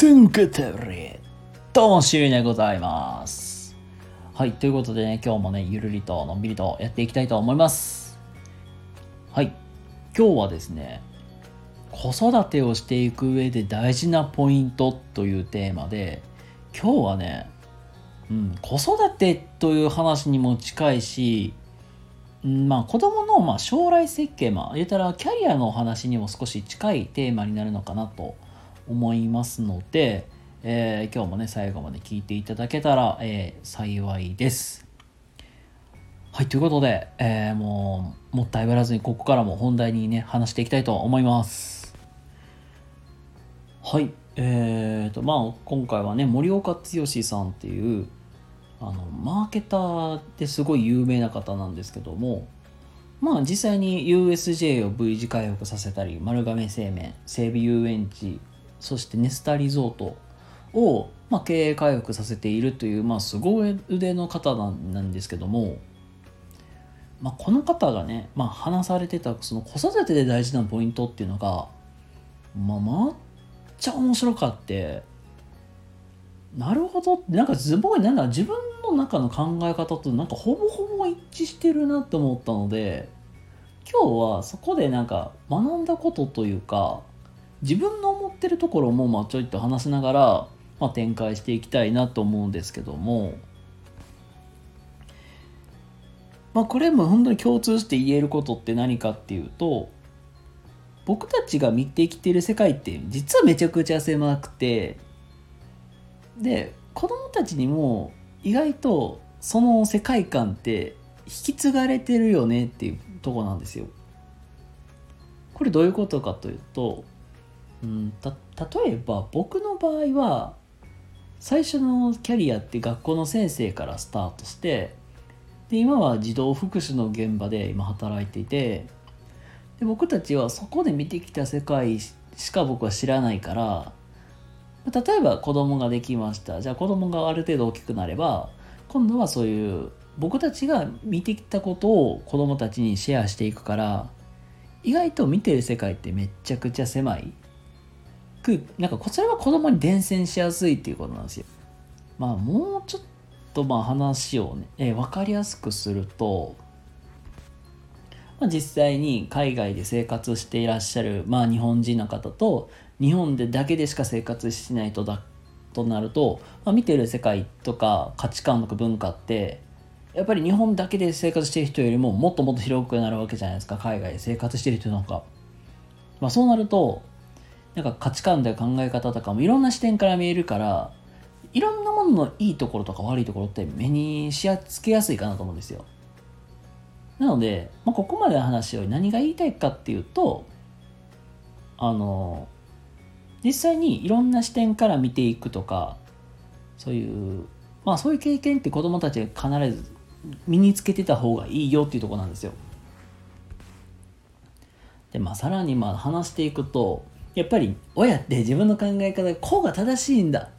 せんけてれどうもしゅうでござい。ますはい。とい。うことでね今日もねゆるりとのんびりとやってい。きたい。と思い。ますはい。今日はですね子育てをしてい。く上で大事なポイントとい。うテーマで今日はね、うん、子育てとい。う話にも近い。しまあ、子供のまあ将来設計、まあ、言ったらキャリアのお話にも少し近い。テーマになるのかなと思いますので、えー、今日もね最後まで聞いていただけたら、えー、幸いです。はいということで、えー、もうもったいぶらずにここからも本題にね話していきたいと思います。はいえーとまあ今回はね森岡剛さんっていうあのマーケターですごい有名な方なんですけどもまあ実際に USJ を V 字回復させたり丸亀製麺西武遊園地そしてネスタリゾートを、まあ、経営回復させているという、まあ、すごい腕の方なんですけども、まあ、この方がね、まあ、話されてたその子育てで大事なポイントっていうのが、まあ、まっちゃ面白かってなるほどなんかすごいなんか自分の中の考え方となんかほぼほぼ一致してるなって思ったので今日はそこでなんか学んだことというか自分の思ってるところもまあちょいと話しながら、まあ、展開していきたいなと思うんですけども、まあ、これも本当に共通して言えることって何かっていうと僕たちが見てきてる世界って実はめちゃくちゃ狭くてで子供たちにも意外とその世界観って引き継がれてるよねっていうとこなんですよ。これどういうことかというとうんた例えば僕の場合は最初のキャリアって学校の先生からスタートしてで今は児童福祉の現場で今働いていてで僕たちはそこで見てきた世界しか僕は知らないから例えば子供ができました。じゃあ子供がある程度大きくなれば今度はそういう僕たちが見てきたことを子供たちにシェアしていくから意外と見てる世界ってめちゃくちゃ狭い。くなんかそれは子供に伝染しやすいっていうことなんですよ。まあもうちょっとまあ話をね、えー、分かりやすくすると、まあ、実際に海外で生活していらっしゃる、まあ、日本人の方と日本でだけでしか生活しないとだとなると、まあ、見てる世界とか価値観とか文化ってやっぱり日本だけで生活してる人よりももっともっと広くなるわけじゃないですか海外で生活してる人なんか、まあ、そうなるとなんか価値観とか考え方とかもいろんな視点から見えるからいろんなもののいいところとか悪いところって目にしやつけやすいかなと思うんですよ。なので、まあ、ここまでの話を何が言いたいかっていうとあの実際にいろんな視点から見ていくとかそういうまあそういう経験って子供たちが必ず身につけてた方がいいよっていうとこなんですよ。でまあさらにまあ話していくとやっぱり親って自分の考え方こうが正しいんだ。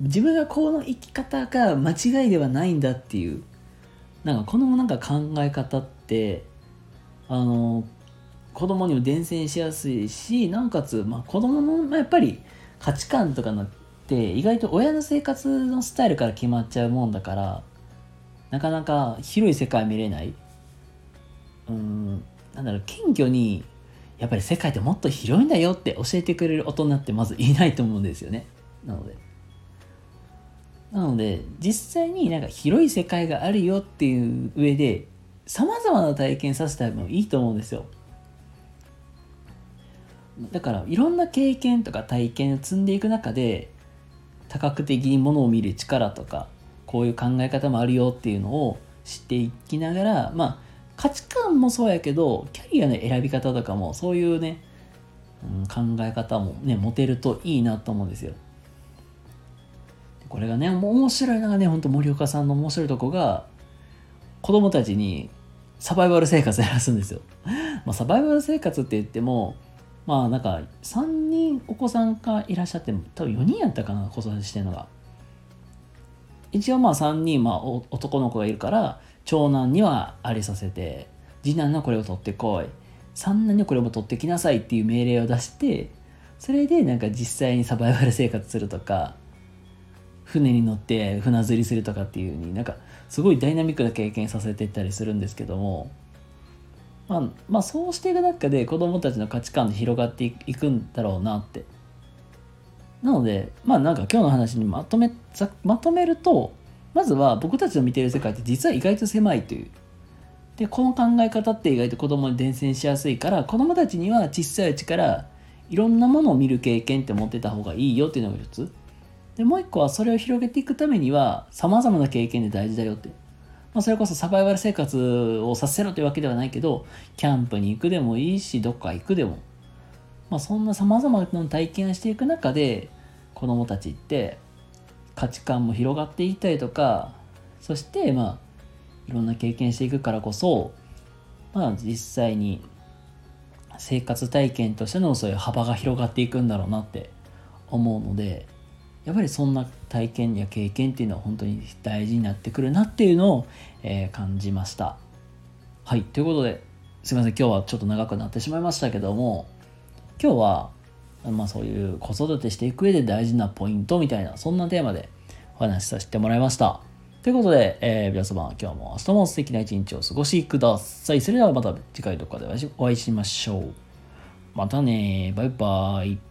自分がこの生き方が間違いではないんだっていうなんかこのなんか考え方ってあの子供にも伝染しやすいしなおかつ、まあ、子供の、まあ、やっぱり価値観とかのって意外と親の生活のスタイルから決まっちゃうもんだからなかなか広い世界見れない。うんなんだろう謙虚にやっぱり世界ってもっと広いんだよって教えてくれる大人ってまずいないと思うんですよね。なので。なので、実際になんか広い世界があるよっていう上で、様々な体験させたらもいいと思うんですよ。だから、いろんな経験とか体験を積んでいく中で、多角的にものを見る力とか、こういう考え方もあるよっていうのを知っていきながら、まあ、価値観もそうやけどキャリアの選び方とかもそういうね、うん、考え方もね持てるといいなと思うんですよ。これがね面白いのがねほんと森岡さんの面白いとこが子供たちにサバイバル生活やらすんですよ、まあ、サバイバル生活って言ってもまあなんか3人お子さんがいらっしゃって多分4人やったかな子育てしてるのが。一応まあ3人、まあ、男の子がいるから長男にはありさせて次男のこれを取ってこい。三男にはこれも取ってきなさいっていう命令を出してそれでなんか実際にサバイバル生活するとか船に乗って船釣りするとかっていう風になんかすごいダイナミックな経験させていったりするんですけども、まあ、まあそうしていく中で子どもたちの価値観で広がっていくんだろうなって。なのでまあなんか今日の話にまとめまとめるとまずは僕たちの見ている世界って実は意外と狭いという。でこの考え方って意外と子供に伝染しやすいから子供たちには小さいうちからいろんなものを見る経験って持ってた方がいいよっていうのが一つ。でもう一個はそれを広げていくためにはさまざまな経験で大事だよって、まあ、それこそサバイバル生活をさせろというわけではないけどキャンプに行くでもいいしどっか行くでも、まあ、そんなさまざまな体験をしていく中で子供たちって価値観も広がっていったりとかそしてまあいろんな経験していくからこそまあ実際に生活体験としてのそういう幅が広がっていくんだろうなって思うのでやっぱりそんな体験や経験っていうのは本当に大事になってくるなっていうのを、えー、感じました。はい、ということですいません今日はちょっと長くなってしまいましたけども今日はまあそういう子育てしていく上で大事なポイントみたいなそんなテーマでお話しさせてもらいました。ということで、えー、皆様今日も明日も素敵な一日を過ごしください。それではまた次回どこかでお会いしましょう。またねバイバイ。